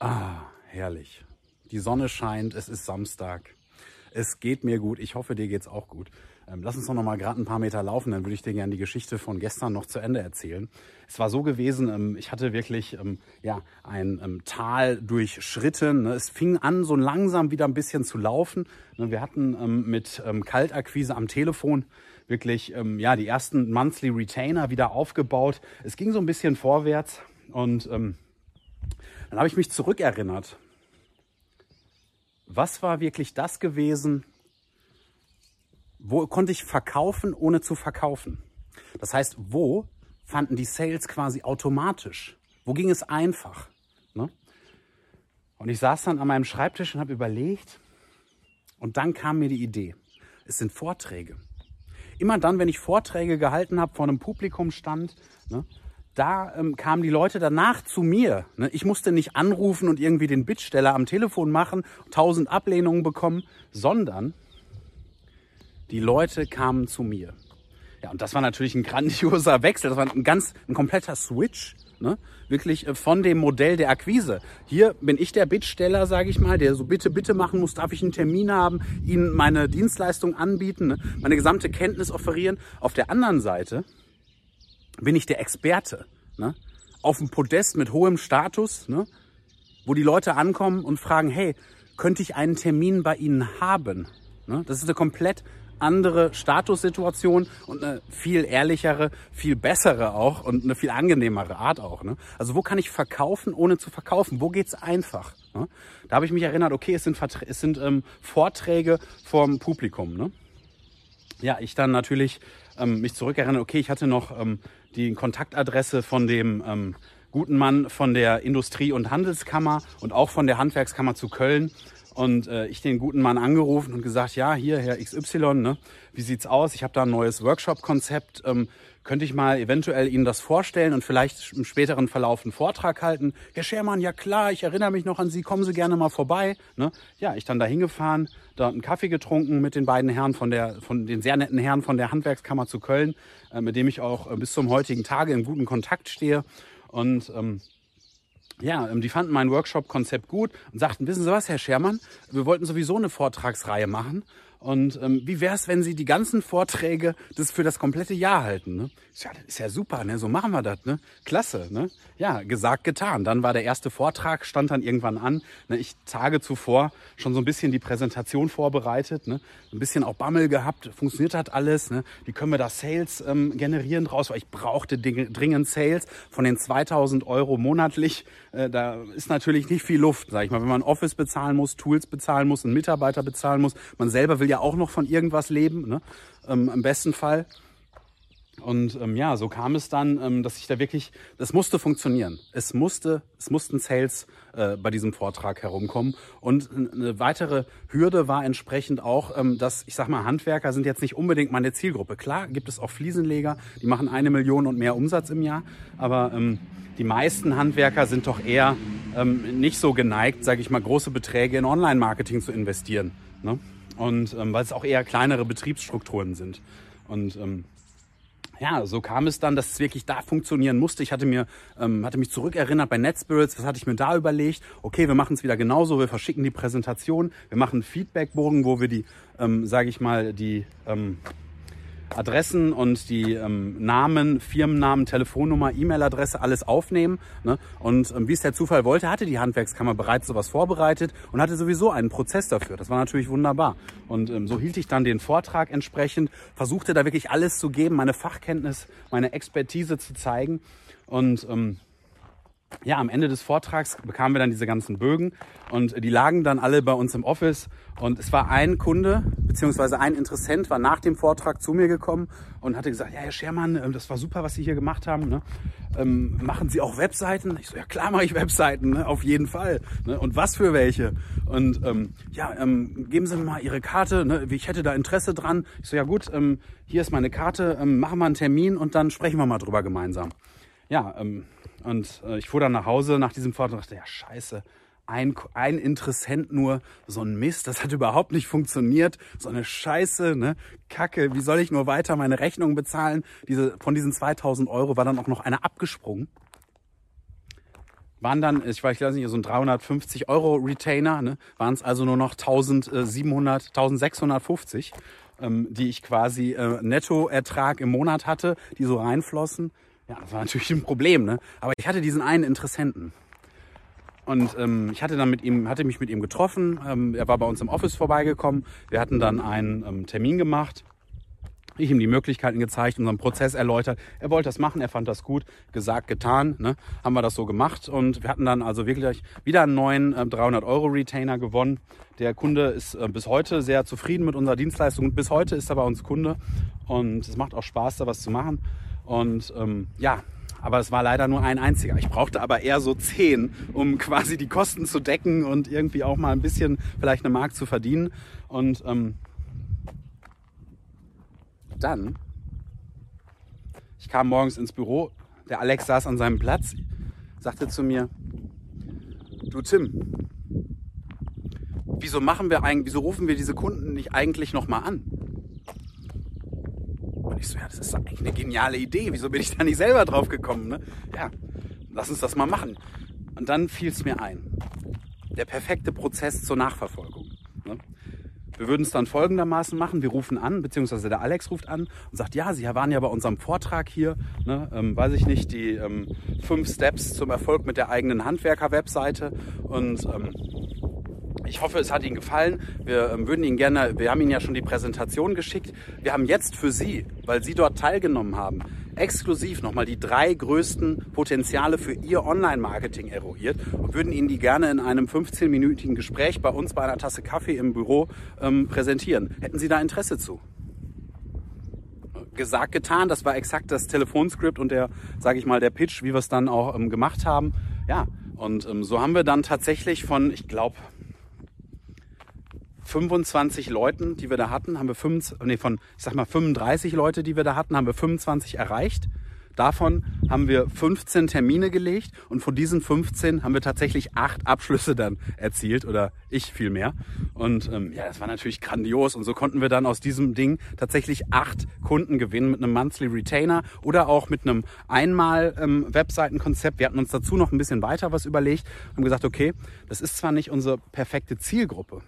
Ah, herrlich. Die Sonne scheint, es ist Samstag. Es geht mir gut. Ich hoffe, dir geht's auch gut. Ähm, lass uns doch noch mal gerade ein paar Meter laufen, dann würde ich dir gerne die Geschichte von gestern noch zu Ende erzählen. Es war so gewesen, ähm, ich hatte wirklich ähm, ja, ein ähm, Tal durchschritten. Ne? Es fing an, so langsam wieder ein bisschen zu laufen. Ne? Wir hatten ähm, mit ähm, Kaltakquise am Telefon wirklich ja, die ersten Monthly Retainer wieder aufgebaut. Es ging so ein bisschen vorwärts und dann habe ich mich zurückerinnert. Was war wirklich das gewesen, wo konnte ich verkaufen, ohne zu verkaufen? Das heißt, wo fanden die Sales quasi automatisch? Wo ging es einfach? Ne? Und ich saß dann an meinem Schreibtisch und habe überlegt, und dann kam mir die Idee. Es sind Vorträge. Immer dann, wenn ich Vorträge gehalten habe, vor einem Publikum stand, ne, da ähm, kamen die Leute danach zu mir. Ne? Ich musste nicht anrufen und irgendwie den Bittsteller am Telefon machen, tausend Ablehnungen bekommen, sondern die Leute kamen zu mir. Ja, und das war natürlich ein grandioser Wechsel. Das war ein ganz, ein kompletter Switch. Ne? Wirklich äh, von dem Modell der Akquise. Hier bin ich der Bittsteller, sage ich mal, der so bitte, bitte machen muss, darf ich einen Termin haben, Ihnen meine Dienstleistung anbieten, ne? meine gesamte Kenntnis offerieren. Auf der anderen Seite bin ich der Experte. Ne? Auf dem Podest mit hohem Status, ne? wo die Leute ankommen und fragen, hey, könnte ich einen Termin bei Ihnen haben? Ne? Das ist eine komplett andere Statussituation und eine viel ehrlichere, viel bessere auch und eine viel angenehmere Art auch. Ne? Also wo kann ich verkaufen, ohne zu verkaufen? Wo geht's einfach? Ne? Da habe ich mich erinnert, okay, es sind, Vertra es sind ähm, Vorträge vom Publikum. Ne? Ja, ich dann natürlich ähm, mich zurückerinnert, okay, ich hatte noch ähm, die Kontaktadresse von dem ähm, guten Mann von der Industrie- und Handelskammer und auch von der Handwerkskammer zu Köln und äh, ich den guten Mann angerufen und gesagt, ja, hier, Herr XY, ne, wie sieht's aus? Ich habe da ein neues Workshop-Konzept. Ähm, könnte ich mal eventuell Ihnen das vorstellen und vielleicht im späteren Verlauf einen Vortrag halten? Herr Schermann, ja klar, ich erinnere mich noch an Sie, kommen Sie gerne mal vorbei. Ne? Ja, ich dann da hingefahren, da einen Kaffee getrunken mit den beiden Herren von der, von den sehr netten Herren von der Handwerkskammer zu Köln, äh, mit dem ich auch äh, bis zum heutigen Tage in guten Kontakt stehe. Und ähm, ja, ähm, die fanden mein Workshop-Konzept gut und sagten, wissen Sie was, Herr Schermann, wir wollten sowieso eine Vortragsreihe machen und ähm, wie wäre es, wenn Sie die ganzen Vorträge das für das komplette Jahr halten? Ne? Ja, das ist ja super, ne? so machen wir das. Ne? Klasse. Ne? Ja, gesagt, getan. Dann war der erste Vortrag, stand dann irgendwann an. Ne? Ich Tage zuvor schon so ein bisschen die Präsentation vorbereitet, ne? ein bisschen auch Bammel gehabt. Funktioniert das alles? Ne? Wie können wir da Sales ähm, generieren draus? Weil ich brauchte dringend Sales von den 2000 Euro monatlich. Äh, da ist natürlich nicht viel Luft, sag ich mal. Wenn man Office bezahlen muss, Tools bezahlen muss, einen Mitarbeiter bezahlen muss. Man selber will ja ja auch noch von irgendwas leben, ne? ähm, im besten Fall. Und ähm, ja, so kam es dann, ähm, dass ich da wirklich, das musste funktionieren. Es musste, es mussten Sales äh, bei diesem Vortrag herumkommen. Und eine weitere Hürde war entsprechend auch, ähm, dass ich sag mal, Handwerker sind jetzt nicht unbedingt meine Zielgruppe. Klar gibt es auch Fliesenleger, die machen eine Million und mehr Umsatz im Jahr, aber ähm, die meisten Handwerker sind doch eher ähm, nicht so geneigt, sage ich mal, große Beträge in Online-Marketing zu investieren. Ne? Und ähm, weil es auch eher kleinere Betriebsstrukturen sind. Und ähm, ja, so kam es dann, dass es wirklich da funktionieren musste. Ich hatte mir, ähm, hatte mich zurückerinnert bei NetSpirits, was hatte ich mir da überlegt? Okay, wir machen es wieder genauso, wir verschicken die Präsentation, wir machen Feedbackbogen, wo wir die, ähm, sage ich mal, die ähm, Adressen und die ähm, Namen, Firmennamen, Telefonnummer, E-Mail-Adresse, alles aufnehmen. Ne? Und ähm, wie es der Zufall wollte, hatte die Handwerkskammer bereits sowas vorbereitet und hatte sowieso einen Prozess dafür. Das war natürlich wunderbar. Und ähm, so hielt ich dann den Vortrag entsprechend, versuchte da wirklich alles zu geben, meine Fachkenntnis, meine Expertise zu zeigen. Und ähm, ja, am Ende des Vortrags bekamen wir dann diese ganzen Bögen und die lagen dann alle bei uns im Office. Und es war ein Kunde, beziehungsweise ein Interessent, war nach dem Vortrag zu mir gekommen und hatte gesagt, ja, Herr Schermann, ähm, das war super, was Sie hier gemacht haben. Ne? Ähm, machen Sie auch Webseiten? Ich so, ja klar mache ich Webseiten, ne? auf jeden Fall. Ne? Und was für welche? Und ähm, ja, ähm, geben Sie mir mal Ihre Karte, ne? ich hätte da Interesse dran. Ich so, ja gut, ähm, hier ist meine Karte, ähm, machen wir einen Termin und dann sprechen wir mal drüber gemeinsam. Ja, ähm, und äh, ich fuhr dann nach Hause nach diesem Vortrag und dachte, ja, scheiße, ein, ein Interessent nur, so ein Mist, das hat überhaupt nicht funktioniert, so eine Scheiße, ne, Kacke, wie soll ich nur weiter meine Rechnung bezahlen? Diese, von diesen 2000 Euro war dann auch noch einer abgesprungen. waren dann, ich weiß nicht, so ein 350 Euro Retainer, ne, waren es also nur noch 1700, 1650, ähm, die ich quasi äh, Nettoertrag im Monat hatte, die so reinflossen. Ja, das war natürlich ein Problem, ne? Aber ich hatte diesen einen Interessenten. Und ähm, ich hatte dann mit ihm, hatte mich mit ihm getroffen. Ähm, er war bei uns im Office vorbeigekommen. Wir hatten dann einen ähm, Termin gemacht. Ich ihm die Möglichkeiten gezeigt, unseren Prozess erläutert. Er wollte das machen, er fand das gut, gesagt, getan. Ne? Haben wir das so gemacht und wir hatten dann also wirklich wieder einen neuen äh, 300 Euro Retainer gewonnen. Der Kunde ist äh, bis heute sehr zufrieden mit unserer Dienstleistung. Bis heute ist er bei uns Kunde und es macht auch Spaß, da was zu machen. Und ähm, ja, aber es war leider nur ein einziger. Ich brauchte aber eher so zehn, um quasi die Kosten zu decken und irgendwie auch mal ein bisschen vielleicht eine Mark zu verdienen. Und ähm, dann, ich kam morgens ins Büro, der Alex saß an seinem Platz, sagte zu mir, du Tim, wieso machen wir eigentlich, wieso rufen wir diese Kunden nicht eigentlich nochmal an? Ich so, ja, das ist eigentlich eine geniale Idee. Wieso bin ich da nicht selber drauf gekommen? Ne? Ja, lass uns das mal machen. Und dann fiel es mir ein. Der perfekte Prozess zur Nachverfolgung. Ne? Wir würden es dann folgendermaßen machen. Wir rufen an, beziehungsweise der Alex ruft an und sagt, ja, Sie waren ja bei unserem Vortrag hier, ne, ähm, weiß ich nicht, die ähm, fünf Steps zum Erfolg mit der eigenen Handwerker-Webseite. Und ähm, ich hoffe, es hat Ihnen gefallen. Wir ähm, würden Ihnen gerne, wir haben Ihnen ja schon die Präsentation geschickt. Wir haben jetzt für Sie, weil Sie dort teilgenommen haben, exklusiv nochmal die drei größten Potenziale für Ihr Online-Marketing eruiert und würden Ihnen die gerne in einem 15-minütigen Gespräch bei uns bei einer Tasse Kaffee im Büro ähm, präsentieren. Hätten Sie da Interesse zu? Gesagt, getan, das war exakt das Telefonskript und der, sage ich mal, der Pitch, wie wir es dann auch ähm, gemacht haben. Ja, und ähm, so haben wir dann tatsächlich von, ich glaube, 25 Leuten, die wir da hatten, haben wir 25, nee, von, ich sag mal 35 Leute, die wir da hatten, haben wir 25 erreicht. Davon haben wir 15 Termine gelegt und von diesen 15 haben wir tatsächlich acht Abschlüsse dann erzielt oder ich viel mehr. Und ähm, ja, das war natürlich grandios und so konnten wir dann aus diesem Ding tatsächlich acht Kunden gewinnen mit einem Monthly Retainer oder auch mit einem einmal ähm. Wir hatten uns dazu noch ein bisschen weiter was überlegt und gesagt, okay, das ist zwar nicht unsere perfekte Zielgruppe,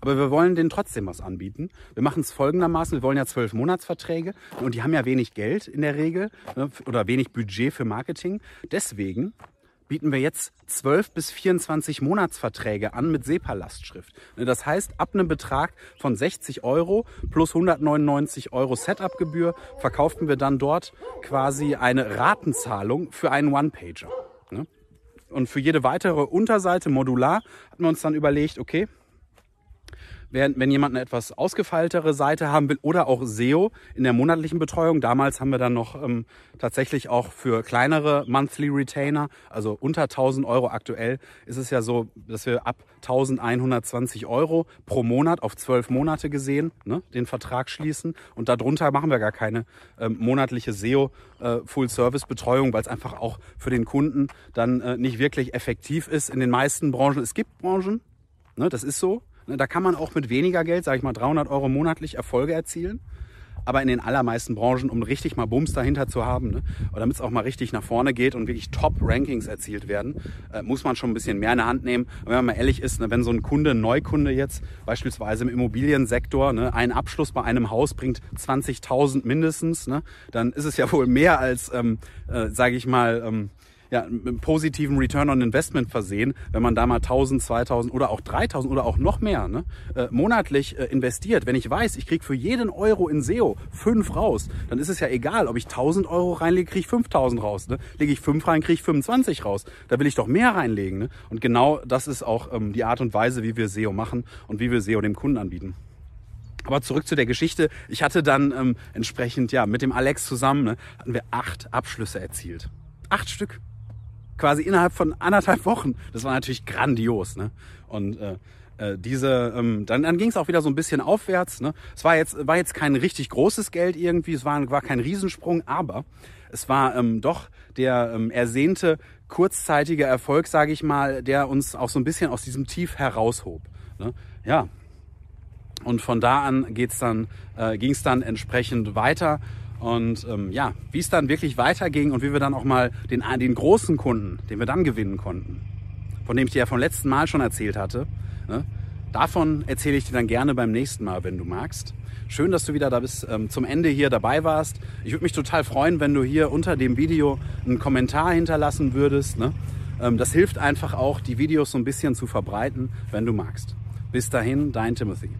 aber wir wollen denen trotzdem was anbieten. Wir machen es folgendermaßen, wir wollen ja zwölf Monatsverträge und die haben ja wenig Geld in der Regel ne, oder wenig Budget für Marketing. Deswegen bieten wir jetzt 12 bis 24 Monatsverträge an mit SEPA-Lastschrift. Ne, das heißt, ab einem Betrag von 60 Euro plus 199 Euro Setup-Gebühr verkauften wir dann dort quasi eine Ratenzahlung für einen One-Pager. Ne? Und für jede weitere Unterseite modular hatten wir uns dann überlegt, okay, wenn, wenn jemand eine etwas ausgefeiltere Seite haben will oder auch SEO in der monatlichen Betreuung. Damals haben wir dann noch ähm, tatsächlich auch für kleinere Monthly Retainer, also unter 1000 Euro aktuell, ist es ja so, dass wir ab 1120 Euro pro Monat auf zwölf Monate gesehen ne, den Vertrag schließen. Und darunter machen wir gar keine ähm, monatliche SEO äh, Full-Service-Betreuung, weil es einfach auch für den Kunden dann äh, nicht wirklich effektiv ist in den meisten Branchen. Es gibt Branchen, ne, das ist so, da kann man auch mit weniger Geld, sage ich mal 300 Euro monatlich Erfolge erzielen. Aber in den allermeisten Branchen, um richtig mal Bums dahinter zu haben, ne, damit es auch mal richtig nach vorne geht und wirklich Top-Rankings erzielt werden, äh, muss man schon ein bisschen mehr in der Hand nehmen. Und wenn man mal ehrlich ist, ne, wenn so ein Kunde, ein Neukunde jetzt beispielsweise im Immobiliensektor, ne, einen Abschluss bei einem Haus bringt 20.000 mindestens, ne, dann ist es ja wohl mehr als, ähm, äh, sage ich mal, ähm, ja, mit einem positiven Return on Investment versehen, wenn man da mal 1000, 2000 oder auch 3000 oder auch noch mehr ne, äh, monatlich äh, investiert. Wenn ich weiß, ich kriege für jeden Euro in SEO fünf raus, dann ist es ja egal, ob ich 1000 Euro reinlege, kriege ich 5000 raus. Ne? Lege ich fünf rein, kriege ich 25 raus. Da will ich doch mehr reinlegen. Ne? Und genau das ist auch ähm, die Art und Weise, wie wir SEO machen und wie wir SEO dem Kunden anbieten. Aber zurück zu der Geschichte. Ich hatte dann ähm, entsprechend ja mit dem Alex zusammen ne, hatten wir acht Abschlüsse erzielt. Acht Stück quasi innerhalb von anderthalb Wochen. Das war natürlich grandios. Ne? Und äh, äh, diese, ähm, dann, dann ging es auch wieder so ein bisschen aufwärts. Ne? Es war jetzt, war jetzt kein richtig großes Geld irgendwie, es war, war kein Riesensprung, aber es war ähm, doch der ähm, ersehnte kurzzeitige Erfolg, sage ich mal, der uns auch so ein bisschen aus diesem Tief heraushob. Ne? Ja. Und von da an geht's dann, äh, ging es dann entsprechend weiter. Und ähm, ja, wie es dann wirklich weiterging und wie wir dann auch mal den, den großen Kunden, den wir dann gewinnen konnten, von dem ich dir ja vom letzten Mal schon erzählt hatte, ne, davon erzähle ich dir dann gerne beim nächsten Mal, wenn du magst. Schön, dass du wieder da bis ähm, zum Ende hier dabei warst. Ich würde mich total freuen, wenn du hier unter dem Video einen Kommentar hinterlassen würdest. Ne? Ähm, das hilft einfach auch, die Videos so ein bisschen zu verbreiten, wenn du magst. Bis dahin, dein Timothy.